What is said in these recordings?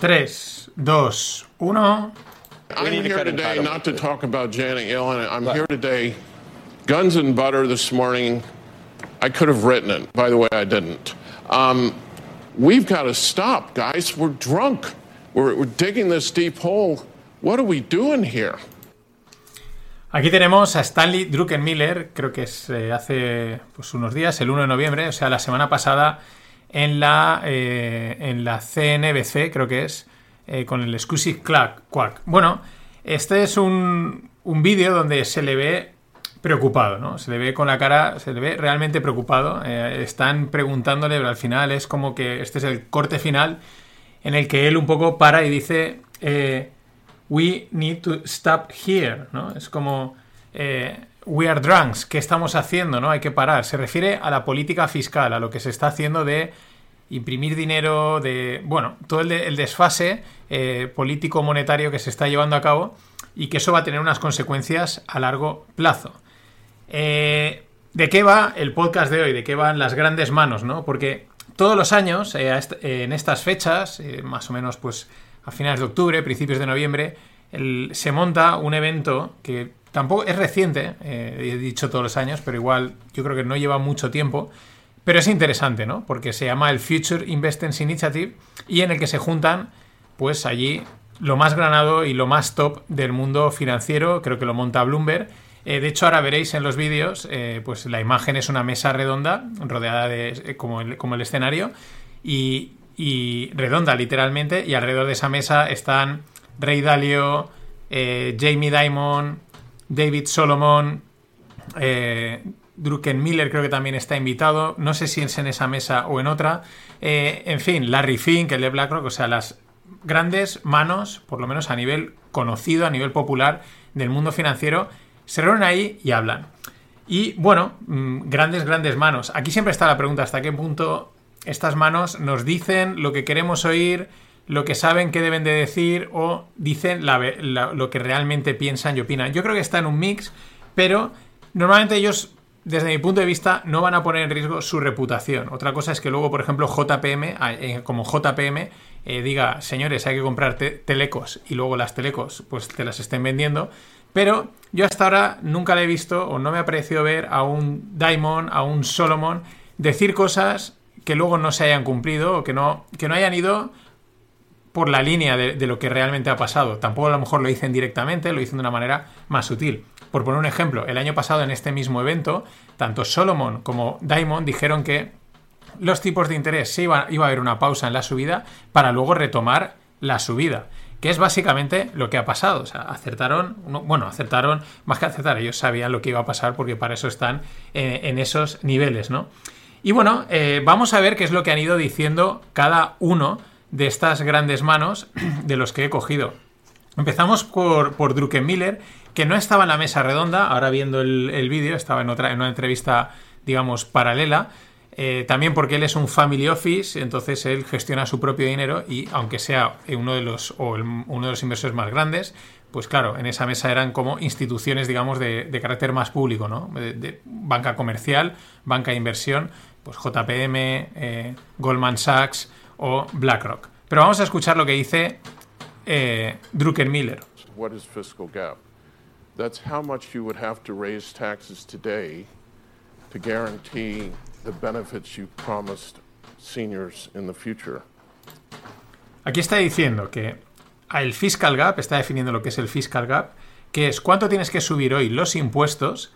3, 2, 1. I'm here today not to talk about Janet Yellen. I'm here today, guns and butter this morning. I could have written it. By the way, I didn't. Um, we've got to stop, guys. We're drunk. We're, we're digging this deep hole. What are we doing here? Aquí tenemos a Stanley Druckenmiller, creo que es eh, hace pues, unos días, el 1 de noviembre, o sea, la semana pasada, en la, eh, en la CNBC, creo que es, eh, con el Exclusive Quark. Bueno, este es un, un vídeo donde se le ve preocupado, ¿no? Se le ve con la cara, se le ve realmente preocupado. están preguntándole, pero al final es como que este es el corte final en el que él un poco para y dice we need to stop here, ¿no? Es como eh, we are drunks, ¿qué estamos haciendo? ¿no? Hay que parar. Se refiere a la política fiscal, a lo que se está haciendo de imprimir dinero, de, bueno, todo el, desfase eh, político-monetario que se está llevando a cabo y que eso va a tener unas consecuencias a largo plazo. Eh, ¿De qué va el podcast de hoy? ¿De qué van las grandes manos? ¿no? Porque todos los años, en estas fechas, más o menos pues a finales de octubre, principios de noviembre, se monta un evento que tampoco es reciente, eh, he dicho todos los años, pero igual yo creo que no lleva mucho tiempo, pero es interesante, ¿no? Porque se llama el Future Investments Initiative y en el que se juntan, pues allí, lo más granado y lo más top del mundo financiero, creo que lo monta Bloomberg. Eh, de hecho, ahora veréis en los vídeos, eh, pues la imagen es una mesa redonda, rodeada de como como el escenario, y redonda literalmente y alrededor de esa mesa están Ray Dalio, eh, Jamie Dimon, David Solomon, eh, Druckenmiller creo que también está invitado, no sé si es en esa mesa o en otra, eh, en fin, Larry Fink, el de BlackRock, o sea, las grandes manos, por lo menos a nivel conocido, a nivel popular del mundo financiero, se reúnen ahí y hablan. Y bueno, mm, grandes, grandes manos. Aquí siempre está la pregunta, ¿hasta qué punto estas manos nos dicen lo que queremos oír, lo que saben que deben de decir o dicen lo que realmente piensan y opinan. Yo creo que está en un mix, pero normalmente ellos, desde mi punto de vista, no van a poner en riesgo su reputación. Otra cosa es que luego, por ejemplo, JPM, eh, como JPM, eh, diga, señores, hay que comprar telecos y luego las telecos pues te las estén vendiendo. Pero yo hasta ahora nunca le he visto o no me ha parecido ver a un Diamond, a un Solomon decir cosas que luego no se hayan cumplido o que no, que no hayan ido por la línea de, lo que realmente ha pasado. Tampoco a lo mejor lo dicen directamente, lo dicen de una manera más sutil. Por poner un ejemplo, el año pasado en este mismo evento, tanto Solomon como Diamond dijeron que los tipos de interés se iba, a haber una pausa en la subida para luego retomar la subida que es básicamente lo que ha pasado. O sea, acertaron, bueno, acertaron, más que acertar, ellos sabían lo que iba a pasar porque para eso están eh, en esos niveles, ¿no? Y bueno, eh, vamos a ver qué es lo que han ido diciendo cada uno de estas grandes manos de los que he cogido. Empezamos por, por Druckenmiller, que no estaba en la mesa redonda, ahora viendo el, vídeo, estaba en, otra, en una entrevista, digamos, paralela. Eh, también porque él es un family office, entonces él gestiona su propio dinero y aunque sea uno de los, o uno de los inversores más grandes, pues claro, en esa mesa eran como instituciones, digamos, de, carácter más público, ¿no? De, banca comercial, banca de inversión, pues JPM, eh, Goldman Sachs o BlackRock. Pero vamos a escuchar lo que dice eh, Druckenmiller. What is fiscal gap? That's how much you would have to raise taxes today to guarantee the benefits you promised seniors in the future. Aquí está diciendo que el fiscal gap está definiendo lo que es el fiscal gap, que es cuánto tienes que subir hoy los impuestos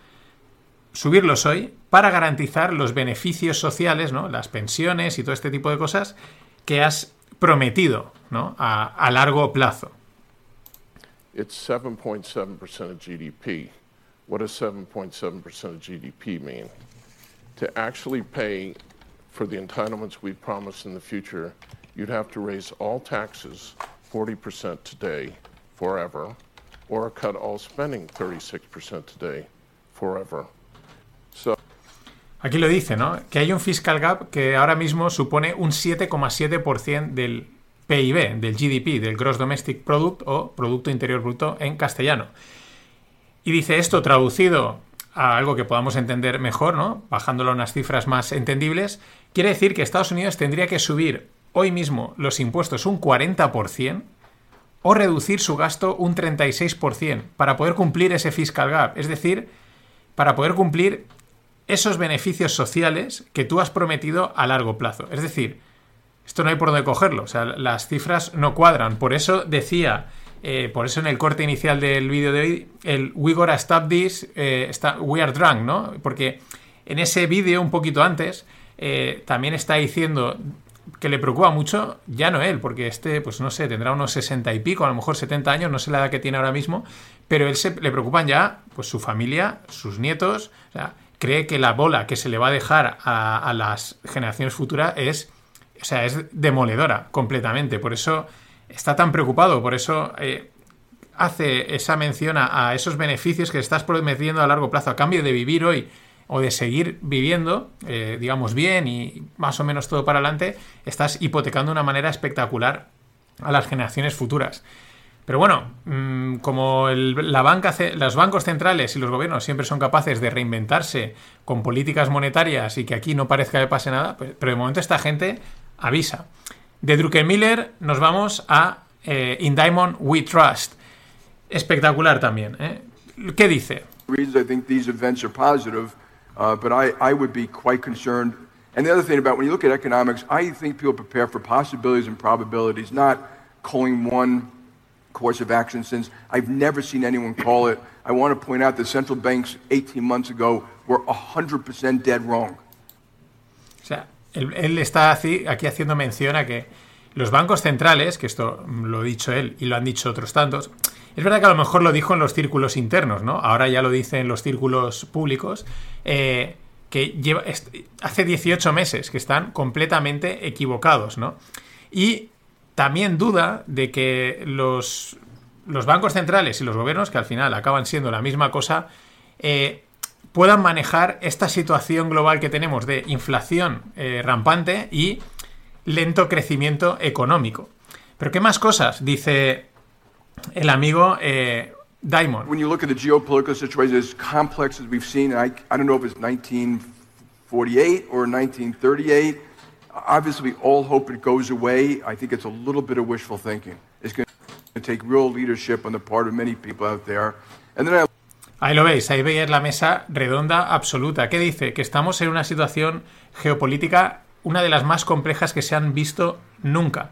subirlos hoy para garantizar los beneficios sociales, ¿no? las pensiones y todo este tipo de cosas que has prometido ¿no? a, a largo plazo. It's 7.7% of GDP. What does 7.7% of GDP mean? To actually pay for the entitlements we promise in the future, you'd have to raise all taxes 40% today, forever, or cut all spending 36% today, forever. Aquí lo dice, ¿no? Que hay un fiscal gap que ahora mismo supone un 7,7% del PIB, del GDP, del Gross Domestic Product o Producto Interior Bruto en castellano. Y dice esto traducido a algo que podamos entender mejor, ¿no? Bajándolo a unas cifras más entendibles, quiere decir que Estados Unidos tendría que subir hoy mismo los impuestos un 40% o reducir su gasto un 36% para poder cumplir ese fiscal gap. Es decir, para poder cumplir esos beneficios sociales que tú has prometido a largo plazo. Es decir, esto no hay por dónde cogerlo, o sea, las cifras no cuadran. Por eso decía, eh, por eso en el corte inicial del vídeo de hoy, el We gotta stop this, eh, we are drunk, ¿no? Porque en ese vídeo, un poquito antes, eh, también está diciendo que le preocupa mucho, ya no él, porque este, pues no sé, tendrá unos 60 y pico, a lo mejor 70 años, no sé la edad que tiene ahora mismo, pero él se, le preocupan ya, pues su familia, sus nietos, o sea, cree que la bola que se le va a dejar a, las generaciones futuras es, o sea, es demoledora completamente. Por eso está tan preocupado, por eso eh, hace esa mención a, esos beneficios que estás prometiendo a largo plazo a cambio de vivir hoy o de seguir viviendo, eh, digamos, bien y más o menos todo para adelante, estás hipotecando de una manera espectacular a las generaciones futuras. Pero bueno, mm, como la banca, los bancos centrales y los gobiernos siempre son capaces de reinventarse con políticas monetarias y que aquí no parezca que pase nada, pues, pero de momento esta gente avisa. De Druckenmiller nos vamos a eh, In Diamond We Trust. Espectacular también. ¿eh? ¿Qué dice? You course of action since I've never seen anyone call it. I want to point out that central banks 18 months ago were 100% dead wrong. O sea, él, él está aquí haciendo mención a que los bancos centrales, que esto lo ha dicho él y lo han dicho otros tantos, es verdad que a lo mejor lo dijo en los círculos internos, ¿no? Ahora ya lo dice en los círculos públicos, eh, que lleva, hace 18 meses que están completamente equivocados, ¿no? Y también duda de que los, bancos centrales y los gobiernos, que al final acaban siendo la misma cosa, eh, puedan manejar esta situación global que tenemos de inflación eh, rampante y lento crecimiento económico. Pero ¿qué más cosas? Dice el amigo eh, Diamond. When you look at the geopolitical situation, as complex as we've seen, I, I don't know if it's 1948 or 1938. Obviously, all hope it goes away. I think it's a little bit of wishful thinking. It's going to take real leadership on the part of many people out there. And then I... Ahí lo veis, ahí veis la mesa redonda absoluta. ¿Qué dice? Que estamos en una situación geopolítica, una de las más complejas que se han visto nunca.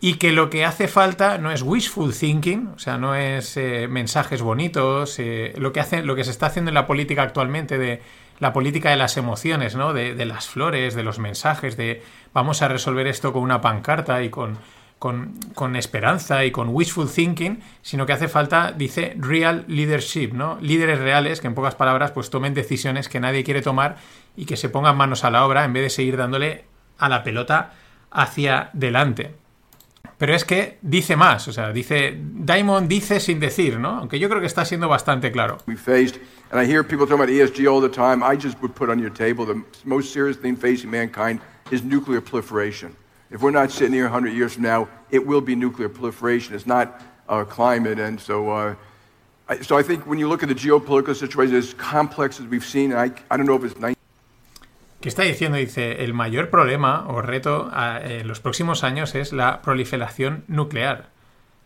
Y que lo que hace falta no es wishful thinking, o sea, no es eh, mensajes bonitos, eh, lo, que hace, lo que se está haciendo en la política actualmente de la política de las emociones, ¿no? De, las flores, de los mensajes, de vamos a resolver esto con una pancarta y con, con, esperanza y con wishful thinking, sino que hace falta, dice, real leadership, ¿no? Líderes reales que en pocas palabras pues tomen decisiones que nadie quiere tomar y que se pongan manos a la obra en vez de seguir dándole a la pelota hacia delante. Pero es que dice más, o sea, dice, Diamond dice sin decir, ¿no? Aunque yo creo que está siendo bastante claro. We faced, and I hear people talking about ESG all the time. I just would put on your table the most serious thing facing mankind is nuclear proliferation. If we're not sitting here 100 years from now, it will be nuclear proliferation. It's not uh, climate, and so. Uh, I, so I think when you look at the geopolitical situation, as complex as we've seen, I, I don't know if it's 19 ¿Qué está diciendo? Dice, el mayor problema o reto en los próximos años es la proliferación nuclear.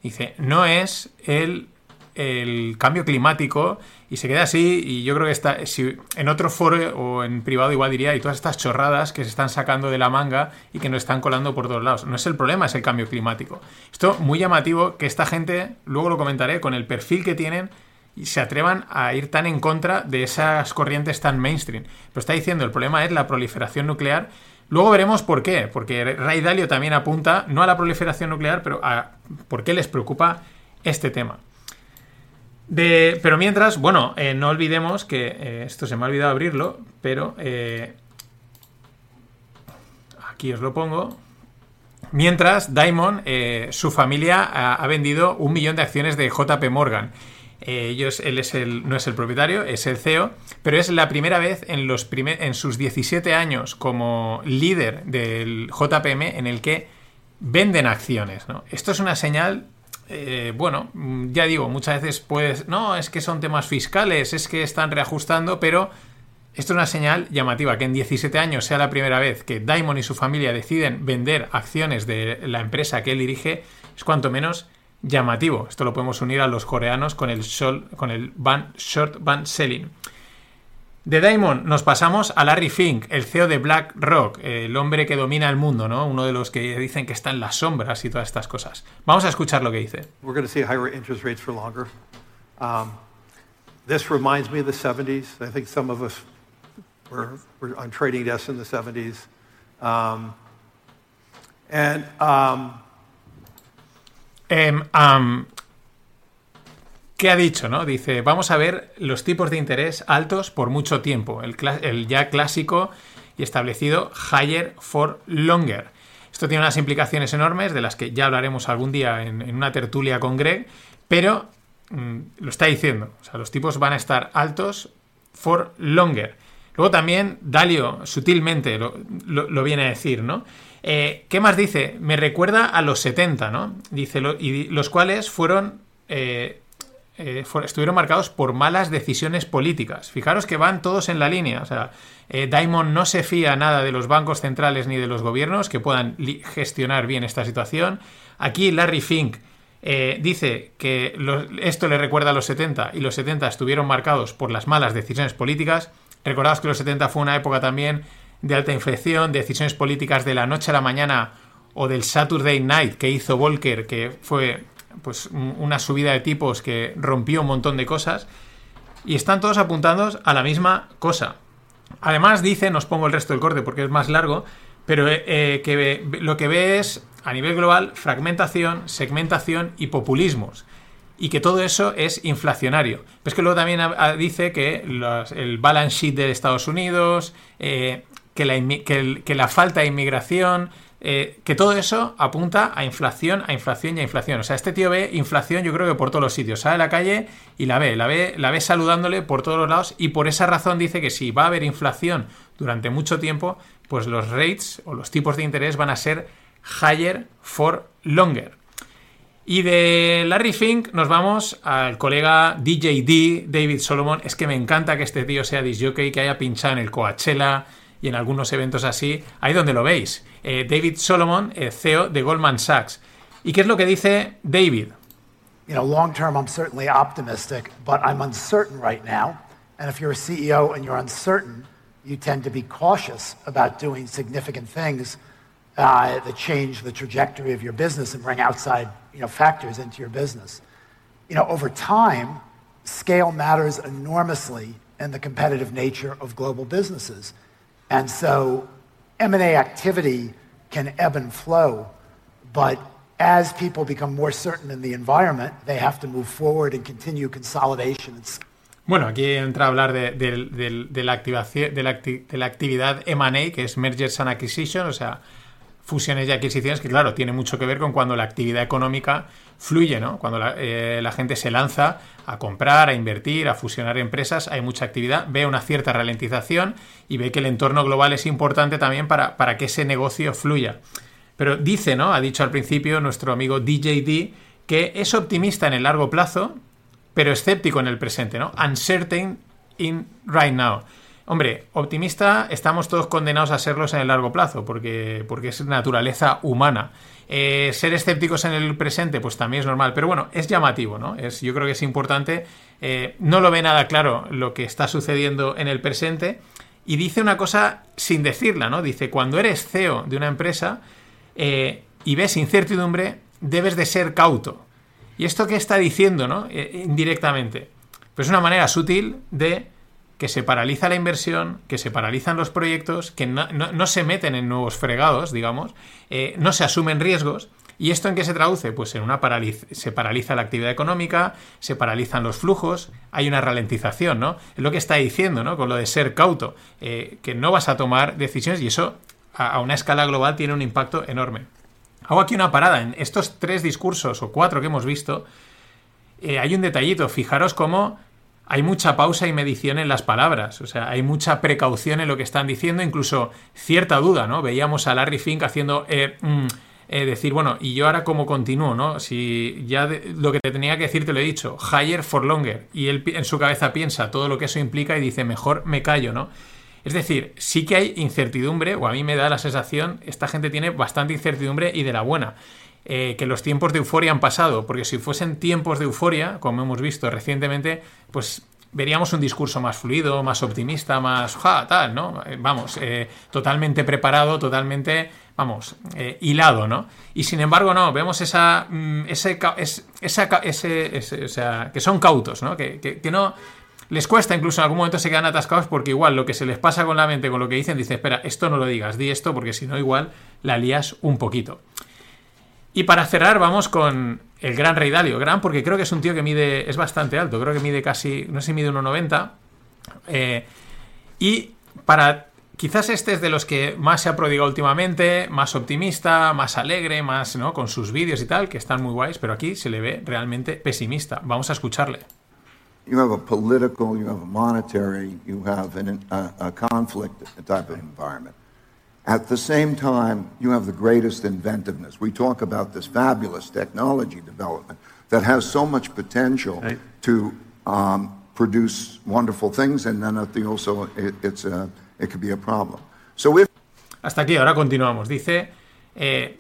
Dice, no es el, el, cambio climático y se queda así y yo creo que está, en otro foro o en privado igual diría, y todas estas chorradas que se están sacando de la manga y que nos están colando por todos lados. No es el problema, es el cambio climático. Esto muy llamativo que esta gente, luego lo comentaré, con el perfil que tienen, y se atrevan a ir tan en contra de esas corrientes tan mainstream. Pero está diciendo, el problema es la proliferación nuclear. Luego veremos por qué, porque Ray Dalio también apunta no a la proliferación nuclear, pero a por qué les preocupa este tema. De, pero mientras, bueno, eh, no olvidemos que eh, esto se me ha olvidado abrirlo, pero eh, aquí os lo pongo. Mientras, Diamond, su familia ha, ha vendido un millón de acciones de JP Morgan. Eh, ellos, él es el, no es el propietario, es el CEO, pero es la primera vez en, los en sus 17 años como líder del JPM en el que venden acciones. Esto es una señal, eh, bueno, ya digo, muchas veces puedes, no, es que son temas fiscales, es que están reajustando, pero Esto es una señal llamativa, que en 17 años sea la primera vez que Diamond y su familia deciden vender acciones de la empresa que él dirige, es cuanto menos llamativo. Esto lo podemos unir a los coreanos con el, con el short band selling. De Diamond nos pasamos a Larry Fink, el CEO de BlackRock, el hombre que domina el mundo, ¿no? Uno de los que dicen que está en las sombras y todas estas cosas. Vamos a escuchar lo que dice. We're going to see higher interest rates for longer. Um, this reminds me of the 70s. I think some of us were, were on trading desks in the 70s. Um, and um, um, ¿Qué ha dicho? No? Dice, vamos a ver los tipos de interés altos por mucho tiempo, el, ya clásico y establecido higher for longer. Esto tiene unas implicaciones enormes de las que ya hablaremos algún día en, una tertulia con Greg, pero mm, lo está diciendo, o sea, los tipos van a estar altos for longer. Luego también Dalio sutilmente lo, viene a decir, ¿no? Eh, ¿Qué más dice? Me recuerda a los 70, ¿no? Dice, los cuales fueron eh, eh, estuvieron marcados por malas decisiones políticas. Fijaros que van todos en la línea. O sea, eh, Diamond no se fía nada de los bancos centrales ni de los gobiernos que puedan gestionar bien esta situación. Aquí Larry Fink eh, dice que esto le recuerda a los 70 y los 70 estuvieron marcados por las malas decisiones políticas. Recordaos que los 70 fue una época también de alta inflación, decisiones políticas de la noche a la mañana o del Saturday Night que hizo Volcker, que fue pues una subida de tipos que rompió un montón de cosas y están todos apuntando a la misma cosa. Además dice, nos pongo el resto del corte porque es más largo, pero eh, eh, que lo que ve es a nivel global fragmentación, segmentación y populismos. Y que todo eso es inflacionario. Pero es que luego también dice que el balance sheet de Estados Unidos, eh, que, la, falta de inmigración, eh, que todo eso apunta a inflación, a inflación y a inflación. O sea, este tío ve inflación yo creo que por todos los sitios. Sale a la calle y la ve, la ve, la ve saludándole por todos los lados y por esa razón dice que si va a haber inflación durante mucho tiempo, pues los rates o los tipos de interés van a ser higher for longer. Y de Larry Fink nos vamos al colega DJD, David Solomon. Es que me encanta que este tío sea disjockey, que haya pinchado en el Coachella, y en algunos eventos así, ahí donde lo veis. Eh, David Solomon, eh, CEO de Goldman Sachs. ¿Y qué es lo que dice David? You know, long term, I'm certainly optimistic, but I'm uncertain right now. And if you're a CEO and you're uncertain, you tend to be cautious about doing significant things uh, that change the trajectory of your business and bring outside you know, factors into your business. You know, over time, scale matters enormously in the competitive nature of global businesses. And so M&A activity can ebb and flow, but as people become more certain in the environment, they have to move forward and continue consolidation. Bueno, aquí entra a hablar de, de, de, de la, activación, la, de la actividad M&A, que es Mergers and Acquisition, o sea, fusiones y adquisiciones, que claro, tiene mucho que ver con cuando la actividad económica fluye, ¿no? Cuando la, eh, la, gente se lanza a comprar, a invertir, a fusionar empresas, hay mucha actividad, ve una cierta ralentización y ve que el entorno global es importante también para, para que ese negocio fluya. Pero dice, ¿no? Ha dicho al principio nuestro amigo DJD que es optimista en el largo plazo, pero escéptico en el presente, ¿no? Uncertain in right now. Hombre, optimista estamos todos condenados a serlos en el largo plazo, porque, porque es naturaleza humana. Eh, ser escépticos en el presente, pues también es normal, pero bueno, es llamativo, ¿no? Es, yo creo que es importante. Eh, no lo ve nada claro lo que está sucediendo en el presente y dice una cosa sin decirla, ¿no? Dice, cuando eres CEO de una empresa eh, y ves incertidumbre, debes de ser cauto. ¿Y esto qué está diciendo, ¿no? indirectamente. Pues una manera sutil de que se paraliza la inversión, que se paralizan los proyectos, que no, se meten en nuevos fregados, digamos, eh, no se asumen riesgos. ¿Y esto en qué se traduce? Pues en una se paraliza la actividad económica, se paralizan los flujos, hay una ralentización, ¿no? Es lo que está diciendo, ¿no? Con lo de ser cauto, eh, que no vas a tomar decisiones y eso a, una escala global tiene un impacto enorme. Hago aquí una parada. En estos tres discursos o cuatro que hemos visto, eh, hay un detallito. Fijaros cómo hay mucha pausa y medición en las palabras, o sea, hay mucha precaución en lo que están diciendo, incluso cierta duda, ¿no? Veíamos a Larry Fink haciendo, eh, mm, eh, decir, bueno, y yo ahora cómo continúo, ¿no? Si ya lo que te tenía que decir te lo he dicho, higher for longer, y él en su cabeza piensa todo lo que eso implica y dice, mejor me callo, ¿no? Es decir, sí que hay incertidumbre, o a mí me da la sensación, esta gente tiene bastante incertidumbre y de la buena. Eh, que los tiempos de euforia han pasado, porque si fuesen tiempos de euforia, como hemos visto recientemente, pues veríamos un discurso más fluido, más optimista, más ja, tal, ¿no? Eh, vamos, eh, totalmente preparado, totalmente, vamos, hilado, ¿no? Y sin embargo, no, vemos esa, mm, ese, ese, ese, o sea, que son cautos, ¿no? Que, que, que, no les cuesta, incluso en algún momento se quedan atascados porque igual lo que se les pasa con la mente, con lo que dicen, dice, espera, esto no lo digas, di esto porque si no igual la lías un poquito. Y para cerrar vamos con el gran Rey Dalio. Gran porque creo que es un tío que mide, es bastante alto, creo que mide casi, no sé si mide 1,90. Eh, y para, quizás este es de los que más se ha prodigado últimamente, más optimista, más alegre, más, ¿no? Con sus vídeos y tal, que están muy guays, pero aquí se le ve realmente pesimista. Vamos a escucharle. You have a political, you have a monetary, you have an, a, a conflict type of environment. At the same time, you have the greatest inventiveness. We talk about this fabulous technology development that has so much potential right. to um, produce wonderful things, and then also it, it's a, it could be a problem. So if Hasta aquí, ahora continuamos. Dice, eh,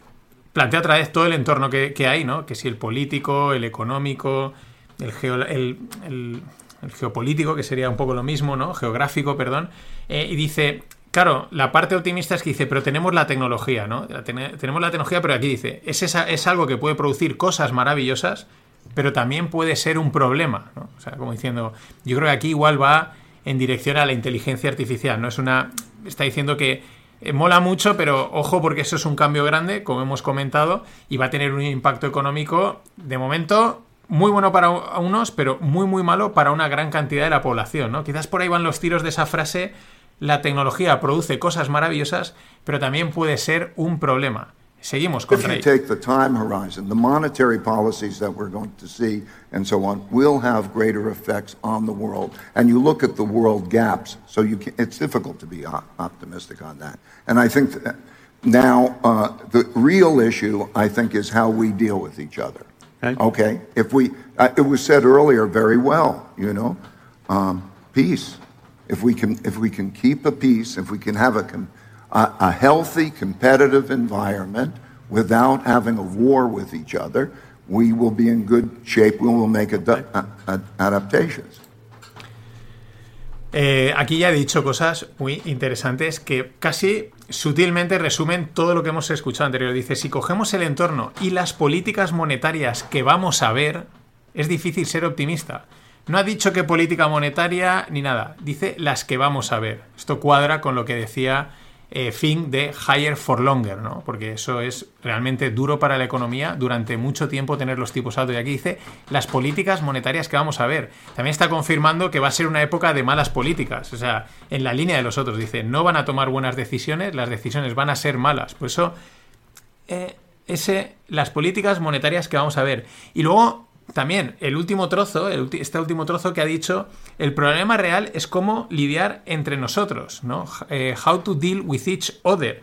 plantea otra vez todo el entorno que, que, hay, ¿no? Que si el político, el económico, el, geo, el, el, el, geopolítico, que sería un poco lo mismo, ¿no? Geográfico, perdón. Eh, y dice, Claro, la parte optimista es que dice, pero tenemos la tecnología, ¿no? tenemos la tecnología, pero aquí dice, es, esa, es algo que puede producir cosas maravillosas, pero también puede ser un problema, ¿no? O sea, como diciendo, yo creo que aquí igual va en dirección a la inteligencia artificial, ¿no? Es una... Está diciendo que eh, mola mucho, pero ojo porque eso es un cambio grande, como hemos comentado, y va a tener un impacto económico, de momento, muy bueno para unos, pero muy, muy malo para una gran cantidad de la población, ¿no? Quizás por ahí van los tiros de esa frase la tecnología produce cosas maravillosas, pero también puede ser un problema. Seguimos con If you take the time horizon, the monetary policies that we're going to see and so on will have greater effects on the world. And you look at the world gaps, so you can, it's difficult to be optimistic on that. And I think that now uh, the real issue, I think, is how we deal with each other. Okay. okay? If we, uh, it was said earlier very well, you know, um, peace. If we can, if we can keep a peace, if we can have a, a, a healthy, competitive environment without having a war with each other, we will be in good shape. We will make ad adaptations. Eh, aquí ya he dicho cosas muy interesantes que casi sutilmente resumen todo lo que hemos escuchado anterior. Dice, si cogemos el entorno y las políticas monetarias que vamos a ver, es difícil ser optimista. No ha dicho qué política monetaria ni nada, dice las que vamos a ver. Esto cuadra con lo que decía eh, de higher for longer, ¿no? Porque eso es realmente duro para la economía durante mucho tiempo tener los tipos altos. Y aquí dice las políticas monetarias que vamos a ver. También está confirmando que va a ser una época de malas políticas. O sea, en la línea de los otros dice, no van a tomar buenas decisiones, las decisiones van a ser malas. Por eso, eh, ese, las políticas monetarias que vamos a ver. Y luego también el último trozo, este último trozo que ha dicho, el problema real es cómo lidiar entre nosotros, ¿no? Eh, how to deal with each other.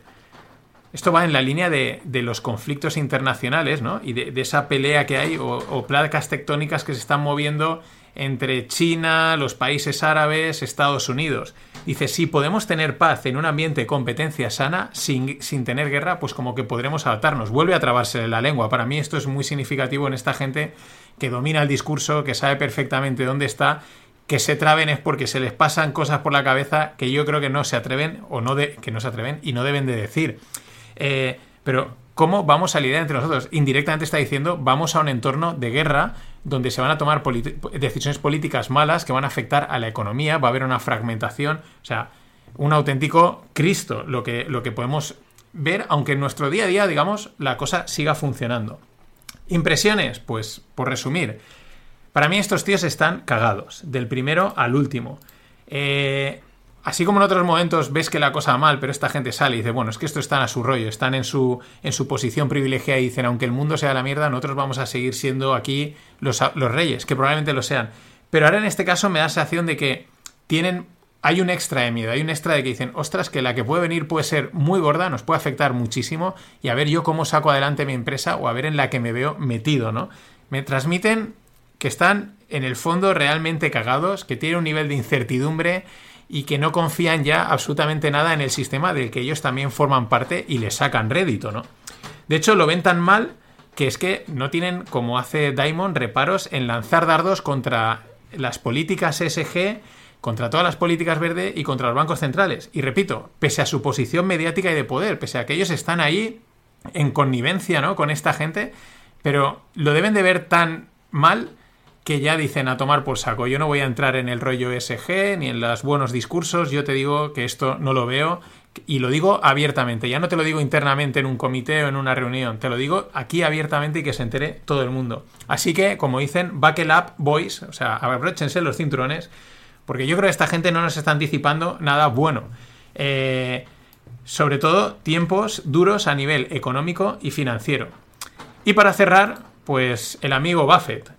Esto va en la línea de, los conflictos internacionales, ¿no? Y de, esa pelea que hay, o, placas tectónicas que se están moviendo entre China, los países árabes, Estados Unidos. Dice, si podemos tener paz en un ambiente de competencia sana, sin, sin tener guerra, pues como que podremos adaptarnos. Vuelve a trabarse la lengua. Para mí esto es muy significativo en esta gente que domina el discurso, que sabe perfectamente dónde está, que se traben es porque se les pasan cosas por la cabeza que yo creo que no se atreven o no que no se atreven y no deben de decir. Eh, pero ¿cómo vamos a lidiar entre nosotros? Indirectamente está diciendo vamos a un entorno de guerra donde se van a tomar decisiones políticas malas que van a afectar a la economía, va a haber una fragmentación, o sea, un auténtico Cristo, lo que, lo que podemos ver, aunque en nuestro día a día, digamos, la cosa siga funcionando. Impresiones, pues por resumir, para mí estos tíos están cagados, del primero al último. Eh, así como en otros momentos ves que la cosa va mal, pero esta gente sale y dice, bueno, es que esto están a su rollo, están en su, en su posición privilegiada y dicen, aunque el mundo sea la mierda, nosotros vamos a seguir siendo aquí los, los reyes, que probablemente lo sean. Pero ahora en este caso me da la sensación de que tienen hay un extra de miedo, hay un extra de que dicen, ostras, que la que puede venir puede ser muy gorda, nos puede afectar muchísimo y a ver yo cómo saco adelante mi empresa o a ver en la que me veo metido, ¿no? Me transmiten que están en el fondo realmente cagados, que tienen un nivel de incertidumbre y que no confían ya absolutamente nada en el sistema del que ellos también forman parte y le sacan rédito, ¿no? De hecho, lo ven tan mal que es que no tienen, como hace Diamond, reparos en lanzar dardos contra las políticas SG contra todas las políticas verdes y contra los bancos centrales. Y repito, pese a su posición mediática y de poder, pese a que ellos están ahí en connivencia ¿no? con esta gente, pero lo deben de ver tan mal que ya dicen a tomar por saco. Yo no voy a entrar en el rollo SG ni en los buenos discursos, yo te digo que esto no lo veo y lo digo abiertamente, ya no te lo digo internamente en un comité o en una reunión, te lo digo aquí abiertamente y que se entere todo el mundo. Así que, como dicen, buckle up, boys, o sea, abróchense los cinturones, porque yo creo que esta gente no nos está anticipando nada bueno. Eh, sobre todo tiempos duros a nivel económico y financiero. Y para cerrar, pues el amigo Buffett,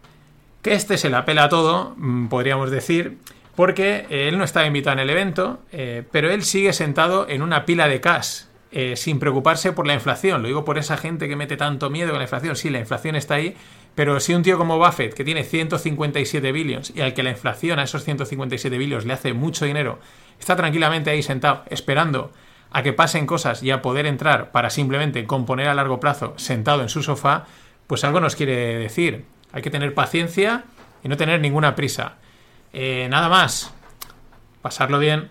que este se la pela todo, mm, podríamos decir, porque él no estaba invitado en el evento, eh, pero él sigue sentado en una pila de cash, eh, sin preocuparse por la inflación. Lo digo por esa gente que mete tanto miedo con la inflación. Sí, la inflación está ahí, pero si un tío como Buffett, que tiene 157 billions y al que la inflación a esos 157 billions le hace mucho dinero, está tranquilamente ahí sentado esperando a que pasen cosas y a poder entrar para simplemente componer a largo plazo sentado en su sofá, pues algo nos quiere decir. Hay que tener paciencia y no tener ninguna prisa. Eh, nada más. Pasarlo bien.